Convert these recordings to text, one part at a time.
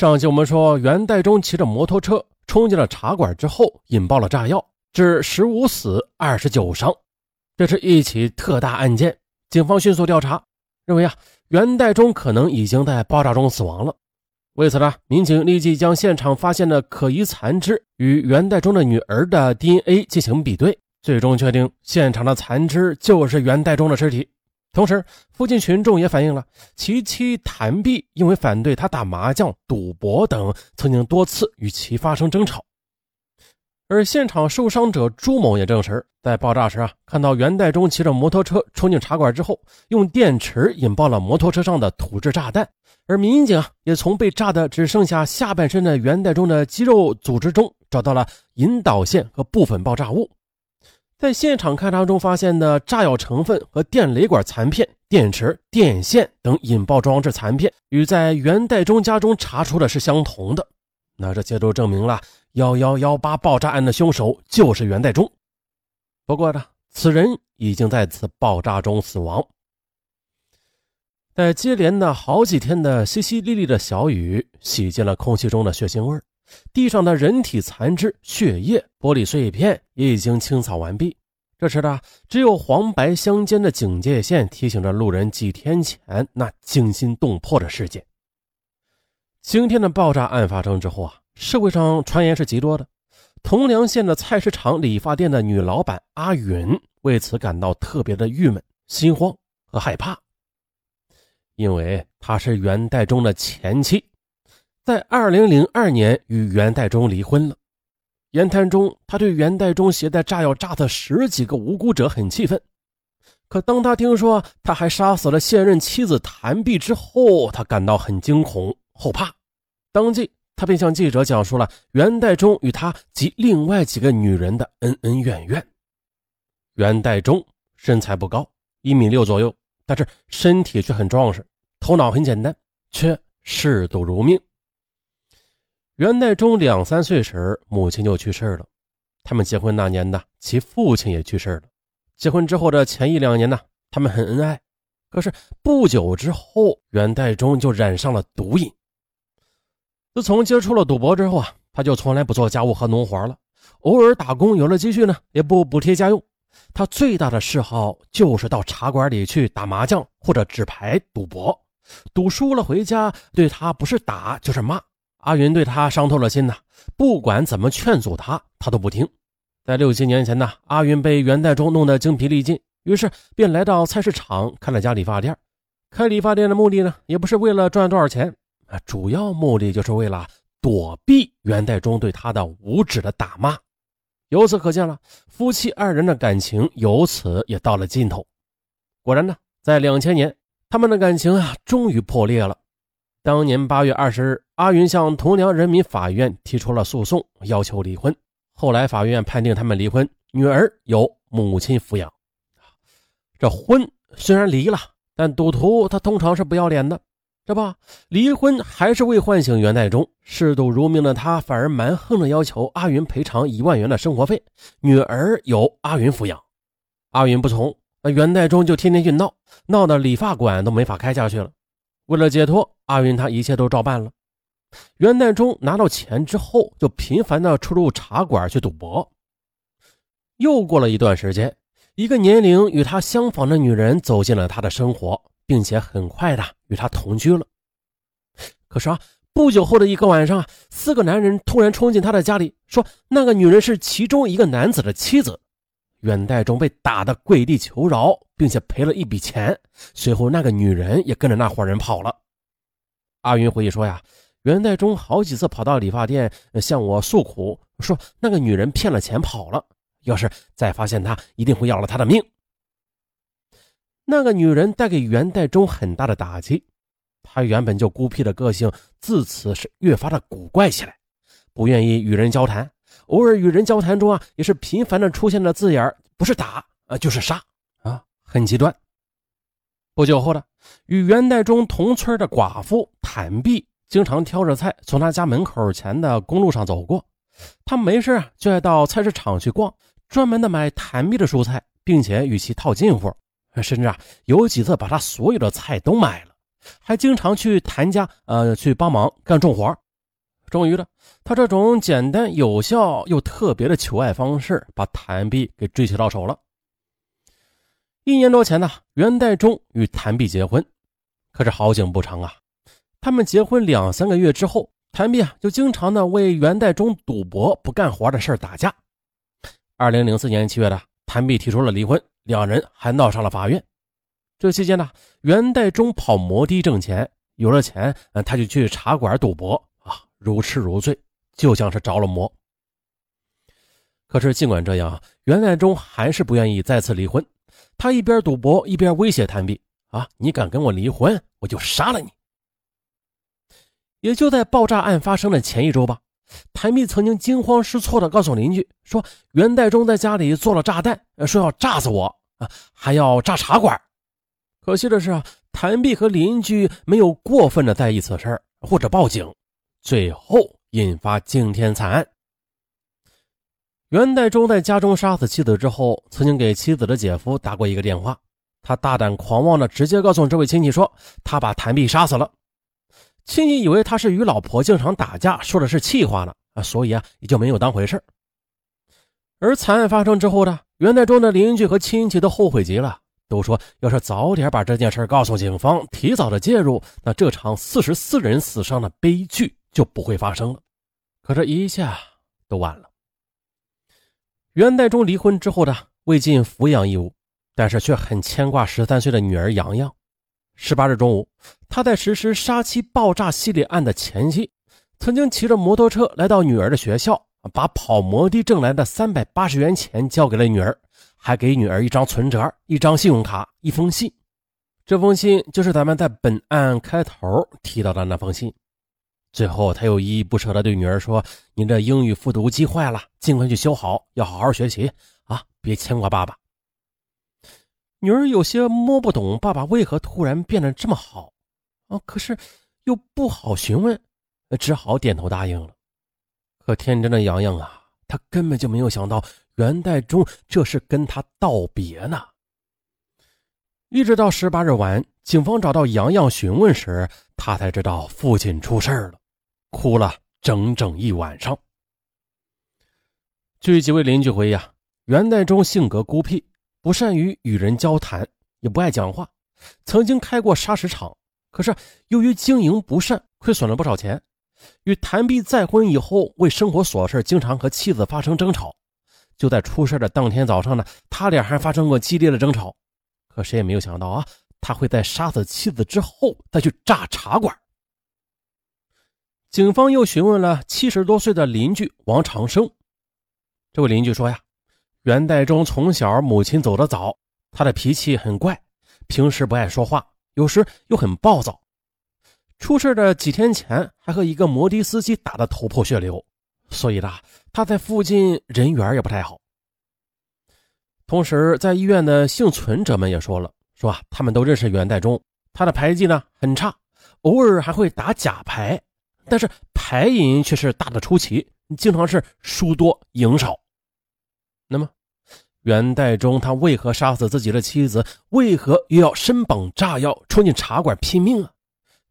上期我们说，袁代忠骑着摩托车冲进了茶馆之后，引爆了炸药，致十五死二十九伤。这是一起特大案件，警方迅速调查，认为啊，袁代忠可能已经在爆炸中死亡了。为此呢，民警立即将现场发现的可疑残肢与袁代忠的女儿的 DNA 进行比对，最终确定现场的残肢就是袁代忠的尸体。同时，附近群众也反映了其妻谭碧因为反对他打麻将、赌博等，曾经多次与其发生争吵。而现场受伤者朱某也证实，在爆炸时啊，看到袁代忠骑着摩托车冲进茶馆之后，用电池引爆了摩托车上的土制炸弹。而民警啊，也从被炸的只剩下下半身的袁代忠的肌肉组织中找到了引导线和部分爆炸物。在现场勘查中发现的炸药成分和电雷管残片、电池、电线等引爆装置残片，与在袁代忠家中查出的是相同的。那这些都证明了幺幺幺八爆炸案的凶手就是袁代忠。不过呢，此人已经在此爆炸中死亡。在接连的好几天的淅淅沥沥的小雨，洗净了空气中的血腥味儿。地上的人体残肢、血液、玻璃碎片也已经清扫完毕。这时的只有黄白相间的警戒线提醒着路人几天前那惊心动魄的事件。今天的爆炸案发生之后啊，社会上传言是极多的。铜梁县的菜市场理发店的女老板阿允为此感到特别的郁闷、心慌和害怕，因为她是元代中的前妻。在二零零二年与袁代忠离婚了。言谈中，他对袁代忠携带炸药炸死十几个无辜者很气愤。可当他听说他还杀死了现任妻子谭碧之后，他感到很惊恐后怕。当即，他便向记者讲述了袁代忠与他及另外几个女人的恩恩怨怨。袁代忠身材不高，一米六左右，但是身体却很壮实，头脑很简单，却嗜赌如命。元代忠两三岁时，母亲就去世了。他们结婚那年呢，其父亲也去世了。结婚之后的前一两年呢，他们很恩爱。可是不久之后，元代忠就染上了毒瘾。自从接触了赌博之后啊，他就从来不做家务和农活了。偶尔打工有了积蓄呢，也不补贴家用。他最大的嗜好就是到茶馆里去打麻将或者纸牌赌博。赌输了回家，对他不是打就是骂。阿云对他伤透了心呐，不管怎么劝阻他，他都不听。在六七年前呢，阿云被袁代忠弄得精疲力尽，于是便来到菜市场开了家理发店。开理发店的目的呢，也不是为了赚多少钱啊，主要目的就是为了躲避袁代忠对他的无止的打骂。由此可见了，夫妻二人的感情由此也到了尽头。果然呢，在两千年，他们的感情啊，终于破裂了。当年八月二十日，阿云向铜梁人民法院提出了诉讼，要求离婚。后来法院判定他们离婚，女儿由母亲抚养。这婚虽然离了，但赌徒他通常是不要脸的，这不，离婚还是未唤醒袁代忠。嗜赌如命的他反而蛮横的要求阿云赔偿一万元的生活费，女儿由阿云抚养。阿云不从，那袁代忠就天天去闹，闹得理发馆都没法开下去了。为了解脱。阿云他一切都照办了。元旦中拿到钱之后，就频繁的出入茶馆去赌博。又过了一段时间，一个年龄与他相仿的女人走进了他的生活，并且很快的与他同居了。可是啊，不久后的一个晚上，四个男人突然冲进他的家里，说那个女人是其中一个男子的妻子。元代忠被打得跪地求饶，并且赔了一笔钱。随后，那个女人也跟着那伙人跑了。阿云回忆说：“呀，元代忠好几次跑到理发店向我诉苦，说那个女人骗了钱跑了，要是再发现她，一定会要了他的命。”那个女人带给元代忠很大的打击，他原本就孤僻的个性自此是越发的古怪起来，不愿意与人交谈，偶尔与人交谈中啊，也是频繁的出现的字眼不是打啊就是杀啊，很极端。不久后呢，与元代中同村的寡妇谭碧经常挑着菜从他家门口前的公路上走过。他没事啊，就爱到菜市场去逛，专门的买谭碧的蔬菜，并且与其套近乎，甚至啊有几次把他所有的菜都买了，还经常去谭家呃去帮忙干重活，终于呢，他这种简单有效又特别的求爱方式，把谭碧给追求到手了。一年多前呢，袁代忠与谭碧结婚，可是好景不长啊。他们结婚两三个月之后，谭碧啊就经常的为袁代忠赌博不干活的事打架。二零零四年七月的，谭碧提出了离婚，两人还闹上了法院。这期间呢，袁代忠跑摩的挣钱，有了钱，他就去茶馆赌博，如痴如醉，就像是着了魔。可是尽管这样，袁代忠还是不愿意再次离婚。他一边赌博一边威胁谭碧：“啊，你敢跟我离婚，我就杀了你！”也就在爆炸案发生的前一周吧，谭碧曾经惊慌失措地告诉邻居说：“袁代忠在家里做了炸弹，说要炸死我啊，还要炸茶馆。”可惜的是啊，谭碧和邻居没有过分的在意此事或者报警，最后引发惊天惨案。元代忠在家中杀死妻子之后，曾经给妻子的姐夫打过一个电话，他大胆狂妄的直接告诉这位亲戚说，他把谭碧杀死了。亲戚以为他是与老婆经常打架，说的是气话呢啊，所以啊也就没有当回事而惨案发生之后呢，元代忠的邻居和亲戚都后悔极了。都说，要是早点把这件事告诉警方，提早的介入，那这场四十四人死伤的悲剧就不会发生了。可这一下都晚了。袁代忠离婚之后呢，未尽抚养义务，但是却很牵挂十三岁的女儿洋洋。十八日中午，他在实施杀妻爆炸系列案的前夕，曾经骑着摩托车来到女儿的学校，把跑摩的挣来的三百八十元钱交给了女儿。还给女儿一张存折、一张信用卡、一封信。这封信就是咱们在本案开头提到的那封信。最后，他又依依不舍地对女儿说：“你这英语复读机坏了，尽快去修好，要好好学习啊，别牵挂爸爸。”女儿有些摸不懂爸爸为何突然变得这么好啊，可是又不好询问，只好点头答应了。可天真的洋洋啊，他根本就没有想到。元代忠这是跟他道别呢。一直到十八日晚，警方找到洋洋询问时，他才知道父亲出事了，哭了整整一晚上。据几位邻居回忆，啊，元代忠性格孤僻，不善于与人交谈，也不爱讲话，曾经开过砂石厂，可是由于经营不善，亏损了不少钱。与谭碧再婚以后，为生活琐事，经常和妻子发生争吵。就在出事的当天早上呢，他俩还发生过激烈的争吵。可谁也没有想到啊，他会在杀死妻子之后再去炸茶馆。警方又询问了七十多岁的邻居王长生，这位邻居说呀，元代忠从小母亲走得早，他的脾气很怪，平时不爱说话，有时又很暴躁。出事的几天前还和一个摩的司机打得头破血流。所以呢，他在附近人缘也不太好。同时，在医院的幸存者们也说了，说啊，他们都认识袁代忠，他的牌技呢很差，偶尔还会打假牌，但是牌瘾却是大的出奇，经常是输多赢少。那么，元代忠他为何杀死自己的妻子？为何又要身绑炸药冲进茶馆拼命啊？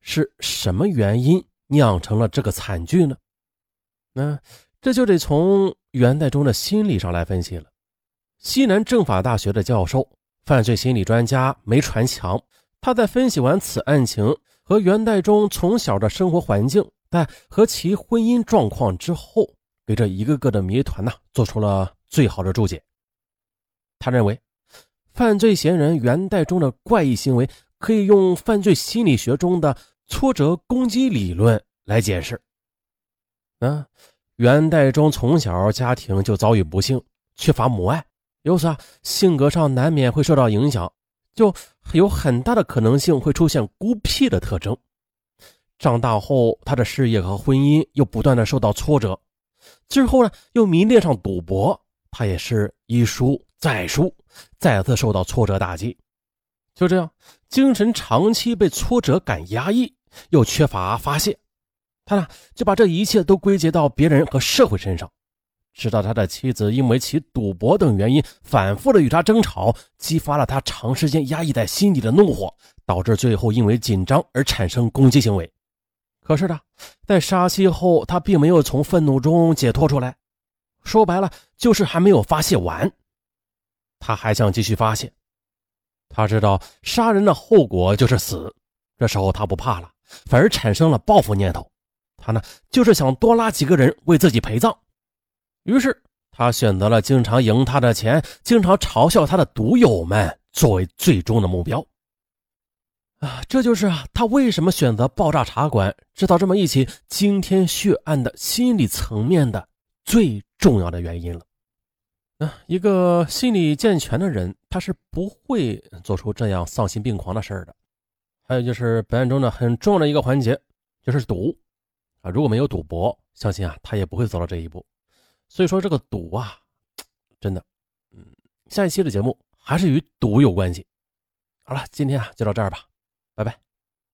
是什么原因酿成了这个惨剧呢？那这就得从元代忠的心理上来分析了。西南政法大学的教授、犯罪心理专家梅传强，他在分析完此案情和元代忠从小的生活环境，在和其婚姻状况之后，给这一个个的谜团呢做出了最好的注解。他认为，犯罪嫌疑人元代忠的怪异行为可以用犯罪心理学中的挫折攻击理论来解释。啊，元代忠从小家庭就遭遇不幸，缺乏母爱，由此啊，性格上难免会受到影响，就有很大的可能性会出现孤僻的特征。长大后，他的事业和婚姻又不断的受到挫折，之后呢，又迷恋上赌博，他也是一输再输，再次受到挫折打击，就这样，精神长期被挫折感压抑，又缺乏发泄。他呢就把这一切都归结到别人和社会身上，直到他的妻子因为其赌博等原因反复的与他争吵，激发了他长时间压抑在心底的怒火，导致最后因为紧张而产生攻击行为。可是呢，在杀妻后，他并没有从愤怒中解脱出来，说白了就是还没有发泄完，他还想继续发泄。他知道杀人的后果就是死，这时候他不怕了，反而产生了报复念头。他呢，就是想多拉几个人为自己陪葬。于是他选择了经常赢他的钱、经常嘲笑他的赌友们作为最终的目标。啊，这就是啊，他为什么选择爆炸茶馆制造这么一起惊天血案的心理层面的最重要的原因了。啊，一个心理健全的人，他是不会做出这样丧心病狂的事儿的。还有就是本案中呢，很重要的一个环节就是赌啊，如果没有赌博，相信啊，他也不会走到这一步。所以说这个赌啊，真的，嗯，下一期的节目还是与赌有关系。好了，今天啊就到这儿吧，拜拜。